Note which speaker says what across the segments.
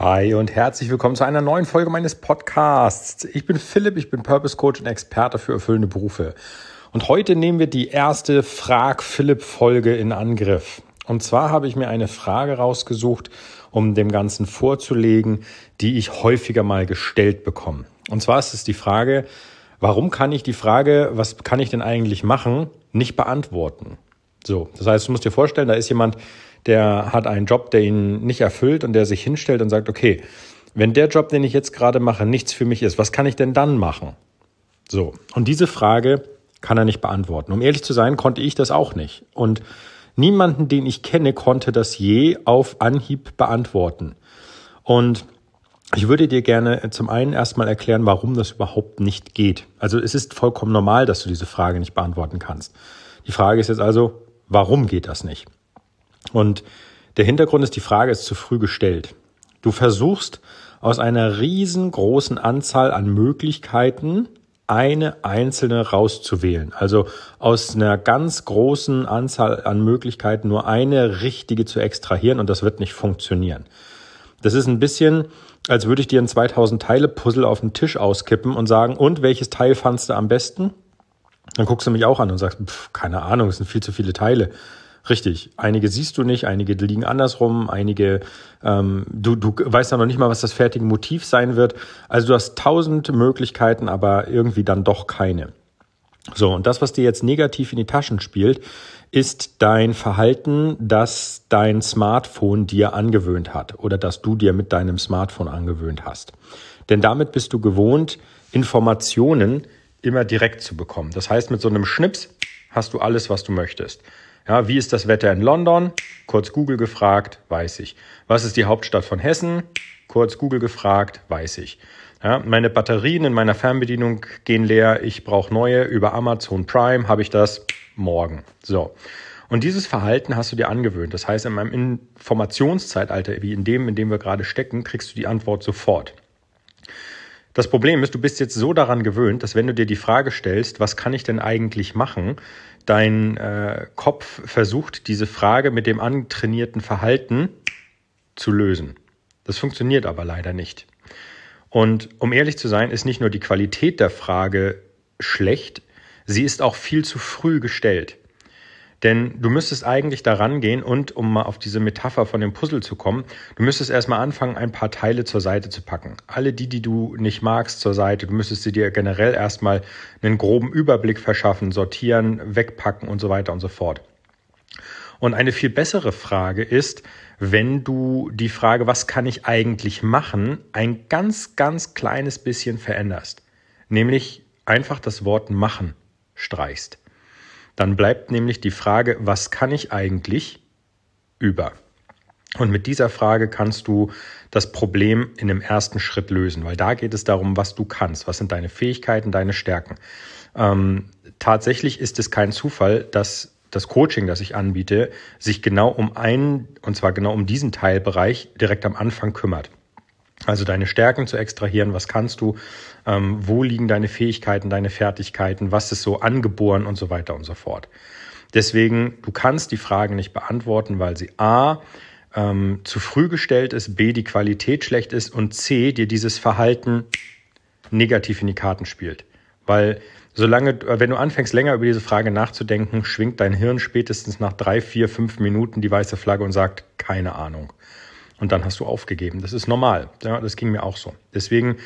Speaker 1: Hi und herzlich willkommen zu einer neuen Folge meines Podcasts. Ich bin Philipp, ich bin Purpose Coach und Experte für erfüllende Berufe. Und heute nehmen wir die erste Frag Philipp Folge in Angriff. Und zwar habe ich mir eine Frage rausgesucht, um dem Ganzen vorzulegen, die ich häufiger mal gestellt bekomme. Und zwar ist es die Frage, warum kann ich die Frage, was kann ich denn eigentlich machen, nicht beantworten? So, das heißt, du musst dir vorstellen, da ist jemand, der hat einen Job, der ihn nicht erfüllt und der sich hinstellt und sagt, okay, wenn der Job, den ich jetzt gerade mache, nichts für mich ist, was kann ich denn dann machen? So, und diese Frage kann er nicht beantworten. Um ehrlich zu sein, konnte ich das auch nicht. Und niemanden, den ich kenne, konnte das je auf Anhieb beantworten. Und ich würde dir gerne zum einen erstmal erklären, warum das überhaupt nicht geht. Also es ist vollkommen normal, dass du diese Frage nicht beantworten kannst. Die Frage ist jetzt also, warum geht das nicht? Und der Hintergrund ist, die Frage ist zu früh gestellt. Du versuchst aus einer riesengroßen Anzahl an Möglichkeiten eine einzelne rauszuwählen. Also aus einer ganz großen Anzahl an Möglichkeiten nur eine richtige zu extrahieren und das wird nicht funktionieren. Das ist ein bisschen, als würde ich dir ein 2000 Teile Puzzle auf den Tisch auskippen und sagen, und welches Teil fandst du am besten? Dann guckst du mich auch an und sagst, pff, keine Ahnung, es sind viel zu viele Teile. Richtig. Einige siehst du nicht, einige liegen andersrum, einige, ähm, du, du weißt ja noch nicht mal, was das fertige Motiv sein wird. Also du hast tausend Möglichkeiten, aber irgendwie dann doch keine. So, und das, was dir jetzt negativ in die Taschen spielt, ist dein Verhalten, das dein Smartphone dir angewöhnt hat oder das du dir mit deinem Smartphone angewöhnt hast. Denn damit bist du gewohnt, Informationen immer direkt zu bekommen. Das heißt, mit so einem Schnips hast du alles, was du möchtest. Ja, wie ist das Wetter in London? Kurz Google gefragt, weiß ich. Was ist die Hauptstadt von Hessen? Kurz Google gefragt, weiß ich. Ja, meine Batterien in meiner Fernbedienung gehen leer, ich brauche neue. Über Amazon Prime habe ich das morgen. So. Und dieses Verhalten hast du dir angewöhnt. Das heißt, in meinem Informationszeitalter, wie in dem, in dem wir gerade stecken, kriegst du die Antwort sofort. Das Problem ist, du bist jetzt so daran gewöhnt, dass wenn du dir die Frage stellst, was kann ich denn eigentlich machen, dein äh, Kopf versucht, diese Frage mit dem antrainierten Verhalten zu lösen. Das funktioniert aber leider nicht. Und um ehrlich zu sein, ist nicht nur die Qualität der Frage schlecht, sie ist auch viel zu früh gestellt. Denn du müsstest eigentlich daran gehen und, um mal auf diese Metapher von dem Puzzle zu kommen, du müsstest erstmal anfangen, ein paar Teile zur Seite zu packen. Alle die, die du nicht magst, zur Seite. Du müsstest sie dir generell erstmal einen groben Überblick verschaffen, sortieren, wegpacken und so weiter und so fort. Und eine viel bessere Frage ist, wenn du die Frage, was kann ich eigentlich machen, ein ganz, ganz kleines bisschen veränderst. Nämlich einfach das Wort machen streichst. Dann bleibt nämlich die Frage, was kann ich eigentlich über? Und mit dieser Frage kannst du das Problem in dem ersten Schritt lösen, weil da geht es darum, was du kannst, was sind deine Fähigkeiten, deine Stärken. Ähm, tatsächlich ist es kein Zufall, dass das Coaching, das ich anbiete, sich genau um einen, und zwar genau um diesen Teilbereich direkt am Anfang kümmert. Also deine Stärken zu extrahieren, was kannst du, ähm, wo liegen deine Fähigkeiten, deine Fertigkeiten, was ist so angeboren und so weiter und so fort. Deswegen, du kannst die Fragen nicht beantworten, weil sie a ähm, zu früh gestellt ist, b die Qualität schlecht ist und c dir dieses Verhalten negativ in die Karten spielt. Weil solange, wenn du anfängst, länger über diese Frage nachzudenken, schwingt dein Hirn spätestens nach drei, vier, fünf Minuten die weiße Flagge und sagt, keine Ahnung und dann hast du aufgegeben. Das ist normal. Ja, das ging mir auch so. Deswegen,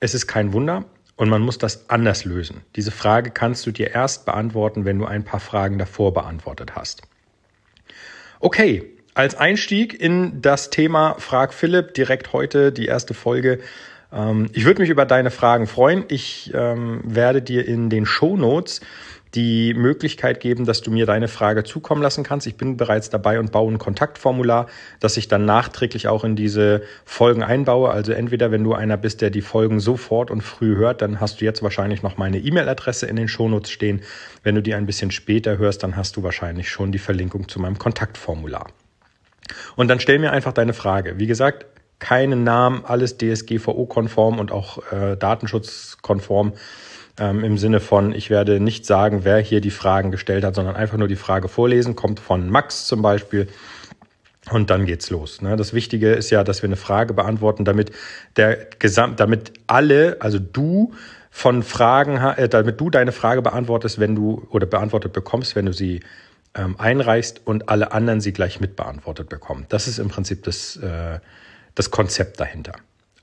Speaker 1: es ist kein Wunder und man muss das anders lösen. Diese Frage kannst du dir erst beantworten, wenn du ein paar Fragen davor beantwortet hast. Okay, als Einstieg in das Thema Frag Philipp direkt heute die erste Folge. Ähm, ich würde mich über deine Fragen freuen. Ich ähm, werde dir in den Show Notes die Möglichkeit geben, dass du mir deine Frage zukommen lassen kannst. Ich bin bereits dabei und baue ein Kontaktformular, das ich dann nachträglich auch in diese Folgen einbaue. Also entweder, wenn du einer bist, der die Folgen sofort und früh hört, dann hast du jetzt wahrscheinlich noch meine E-Mail-Adresse in den Shownotes stehen. Wenn du die ein bisschen später hörst, dann hast du wahrscheinlich schon die Verlinkung zu meinem Kontaktformular. Und dann stell mir einfach deine Frage. Wie gesagt, keinen Namen, alles DSGVO-konform und auch äh, datenschutzkonform ähm, im Sinne von, ich werde nicht sagen, wer hier die Fragen gestellt hat, sondern einfach nur die Frage vorlesen. Kommt von Max zum Beispiel. Und dann geht's los. Ne? Das Wichtige ist ja, dass wir eine Frage beantworten, damit der Gesamt, damit alle, also du von Fragen, äh, damit du deine Frage beantwortest, wenn du oder beantwortet bekommst, wenn du sie ähm, einreichst und alle anderen sie gleich mit beantwortet bekommen. Das ist im Prinzip das, äh, das Konzept dahinter.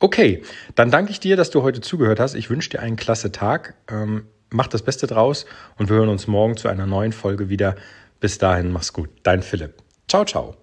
Speaker 1: Okay, dann danke ich dir, dass du heute zugehört hast. Ich wünsche dir einen klasse Tag. Ähm, mach das Beste draus und wir hören uns morgen zu einer neuen Folge wieder. Bis dahin, mach's gut. Dein Philipp. Ciao, ciao.